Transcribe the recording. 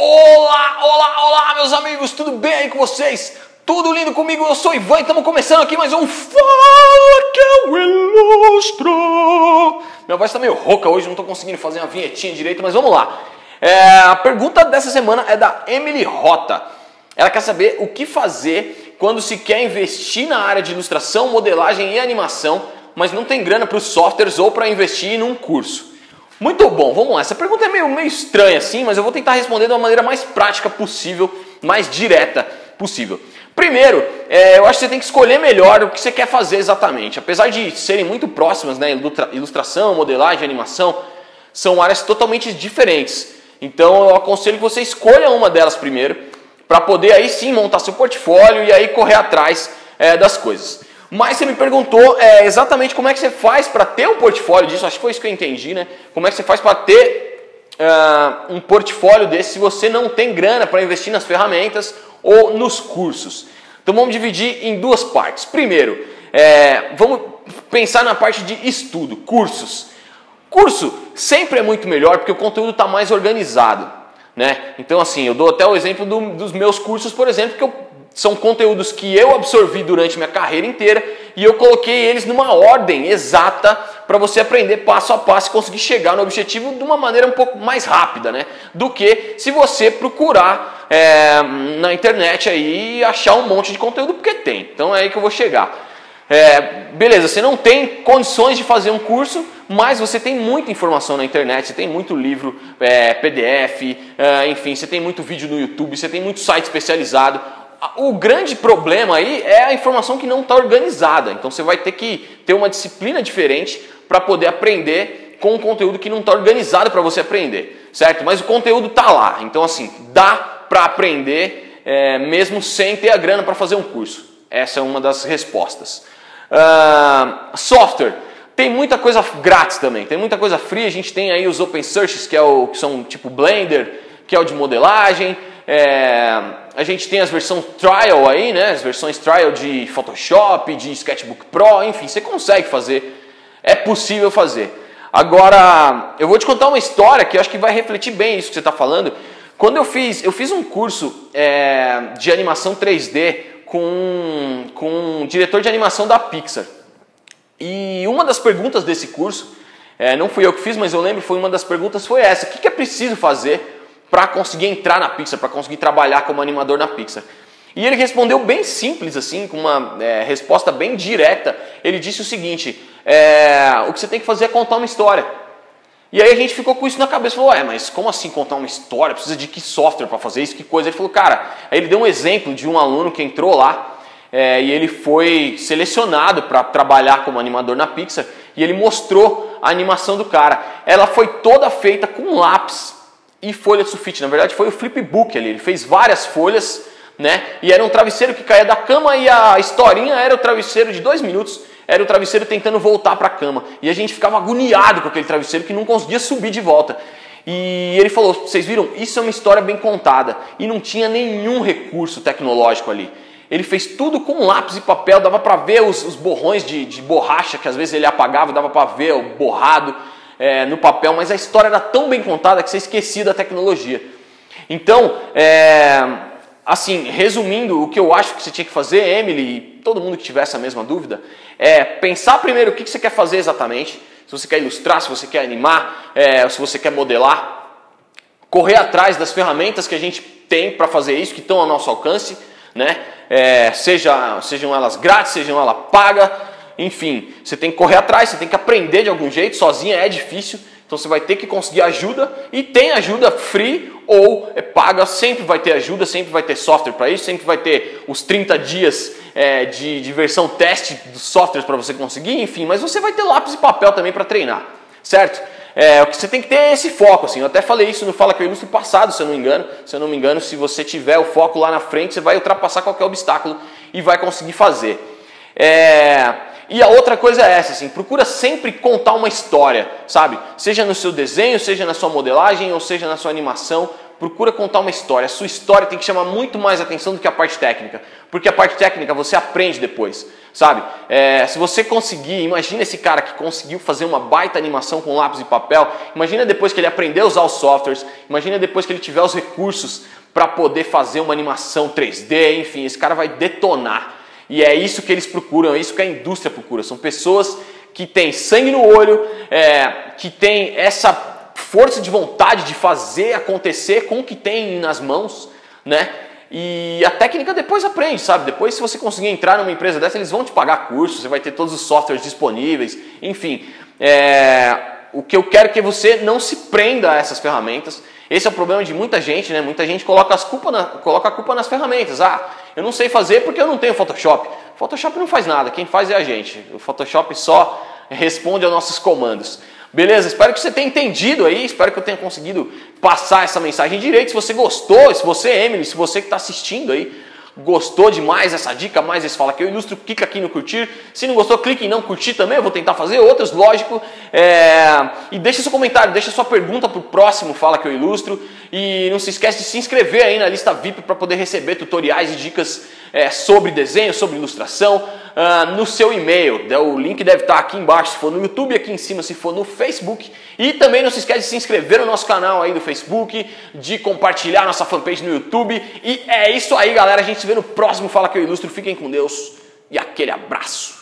Olá, olá, olá, meus amigos, tudo bem aí com vocês? Tudo lindo comigo? Eu sou Ivan e estamos começando aqui mais um Fala que eu ilustro. Minha voz está meio rouca hoje, não estou conseguindo fazer uma vinhetinha direito, mas vamos lá. É, a pergunta dessa semana é da Emily Rota. Ela quer saber o que fazer quando se quer investir na área de ilustração, modelagem e animação, mas não tem grana para os softwares ou para investir num curso. Muito bom, vamos lá. Essa pergunta é meio, meio estranha assim, mas eu vou tentar responder de uma maneira mais prática possível, mais direta possível. Primeiro, é, eu acho que você tem que escolher melhor o que você quer fazer exatamente. Apesar de serem muito próximas, né, ilustração, modelagem, animação, são áreas totalmente diferentes. Então eu aconselho que você escolha uma delas primeiro, para poder aí sim montar seu portfólio e aí correr atrás é, das coisas. Mas você me perguntou é, exatamente como é que você faz para ter um portfólio disso, acho que foi isso que eu entendi, né? Como é que você faz para ter uh, um portfólio desse se você não tem grana para investir nas ferramentas ou nos cursos? Então vamos dividir em duas partes. Primeiro, é, vamos pensar na parte de estudo, cursos. Curso sempre é muito melhor porque o conteúdo está mais organizado. Né? Então, assim, eu dou até o exemplo do, dos meus cursos, por exemplo, que eu são conteúdos que eu absorvi durante minha carreira inteira e eu coloquei eles numa ordem exata para você aprender passo a passo e conseguir chegar no objetivo de uma maneira um pouco mais rápida, né? Do que se você procurar é, na internet aí e achar um monte de conteúdo, porque tem. Então é aí que eu vou chegar. É, beleza, você não tem condições de fazer um curso, mas você tem muita informação na internet, você tem muito livro, é, PDF, é, enfim, você tem muito vídeo no YouTube, você tem muito site especializado o grande problema aí é a informação que não está organizada. Então você vai ter que ter uma disciplina diferente para poder aprender com um conteúdo que não está organizado para você aprender, certo? Mas o conteúdo está lá. Então assim dá para aprender é, mesmo sem ter a grana para fazer um curso. Essa é uma das respostas. Uh, software tem muita coisa grátis também. Tem muita coisa free. A gente tem aí os open sources que é o que são tipo Blender, que é o de modelagem. É, a gente tem as versões trial aí, né? As versões trial de Photoshop, de Sketchbook Pro, enfim, você consegue fazer. É possível fazer. Agora, eu vou te contar uma história que eu acho que vai refletir bem isso que você está falando. Quando eu fiz, eu fiz um curso é, de animação 3D com, com um diretor de animação da Pixar. E uma das perguntas desse curso, é, não fui eu que fiz, mas eu lembro, foi uma das perguntas foi essa: o que, que é preciso fazer para conseguir entrar na Pixar, para conseguir trabalhar como animador na Pixar. E ele respondeu bem simples, assim, com uma é, resposta bem direta. Ele disse o seguinte: é, o que você tem que fazer é contar uma história. E aí a gente ficou com isso na cabeça, falou, ué, mas como assim contar uma história? Precisa de que software para fazer isso? Que coisa? Ele falou, cara, aí ele deu um exemplo de um aluno que entrou lá é, e ele foi selecionado para trabalhar como animador na Pixar e ele mostrou a animação do cara. Ela foi toda feita com lápis e folha de sulfite. Na verdade, foi o flipbook ali. Ele fez várias folhas, né? E era um travesseiro que caía da cama e a historinha era o travesseiro de dois minutos. Era o travesseiro tentando voltar para a cama. E a gente ficava agoniado com aquele travesseiro que não conseguia subir de volta. E ele falou: vocês viram? Isso é uma história bem contada. E não tinha nenhum recurso tecnológico ali. Ele fez tudo com lápis e papel, dava para ver os, os borrões de, de borracha que às vezes ele apagava, dava para ver o borrado é, no papel, mas a história era tão bem contada que você esquecia da tecnologia. Então, é, assim, resumindo, o que eu acho que você tinha que fazer, Emily, e todo mundo que tiver essa mesma dúvida, é pensar primeiro o que você quer fazer exatamente. Se você quer ilustrar, se você quer animar, é, se você quer modelar, correr atrás das ferramentas que a gente tem para fazer isso, que estão ao nosso alcance, né? É, seja, sejam elas grátis, sejam elas pagas, enfim, você tem que correr atrás, você tem que aprender de algum jeito, sozinha é difícil, então você vai ter que conseguir ajuda e tem ajuda free ou é paga, sempre vai ter ajuda, sempre vai ter software para isso, sempre vai ter os 30 dias é, de, de versão teste dos softwares para você conseguir, enfim, mas você vai ter lápis e papel também para treinar, certo? É, o que você tem que ter é esse foco, assim. Eu até falei isso no Fala que eu ilustro passado, se eu não me engano. Se eu não me engano, se você tiver o foco lá na frente, você vai ultrapassar qualquer obstáculo e vai conseguir fazer. É, e a outra coisa é essa, assim, procura sempre contar uma história, sabe? Seja no seu desenho, seja na sua modelagem ou seja na sua animação, procura contar uma história. A sua história tem que chamar muito mais atenção do que a parte técnica, porque a parte técnica você aprende depois, sabe? É, se você conseguir, imagina esse cara que conseguiu fazer uma baita animação com lápis e papel, imagina depois que ele aprender a usar os softwares, imagina depois que ele tiver os recursos para poder fazer uma animação 3D, enfim, esse cara vai detonar. E é isso que eles procuram, é isso que a indústria procura. São pessoas que têm sangue no olho, é, que têm essa força de vontade de fazer acontecer com o que tem nas mãos, né? E a técnica depois aprende, sabe? Depois, se você conseguir entrar numa empresa dessa, eles vão te pagar curso, você vai ter todos os softwares disponíveis, enfim. É... O que eu quero é que você não se prenda a essas ferramentas. Esse é o problema de muita gente, né? Muita gente coloca, as culpa na... coloca a culpa nas ferramentas. Ah, eu não sei fazer porque eu não tenho Photoshop. Photoshop não faz nada, quem faz é a gente. O Photoshop só responde aos nossos comandos. Beleza? Espero que você tenha entendido aí, espero que eu tenha conseguido passar essa mensagem direito. Se você gostou, se você, Emily, se você que está assistindo aí, gostou demais dessa dica, mais esse fala que eu ilustro, clica aqui no curtir. Se não gostou, clique em não curtir também, eu vou tentar fazer outros, lógico. É... E deixa seu comentário, deixa sua pergunta para o próximo Fala que eu ilustro. E não se esquece de se inscrever aí na lista VIP para poder receber tutoriais e dicas é, sobre desenho, sobre ilustração uh, no seu e-mail. O link deve estar aqui embaixo se for no YouTube, aqui em cima se for no Facebook. E também não se esquece de se inscrever no nosso canal aí do Facebook, de compartilhar nossa fanpage no YouTube. E é isso aí, galera. A gente se vê no próximo Fala Que Eu Ilustro. Fiquem com Deus e aquele abraço.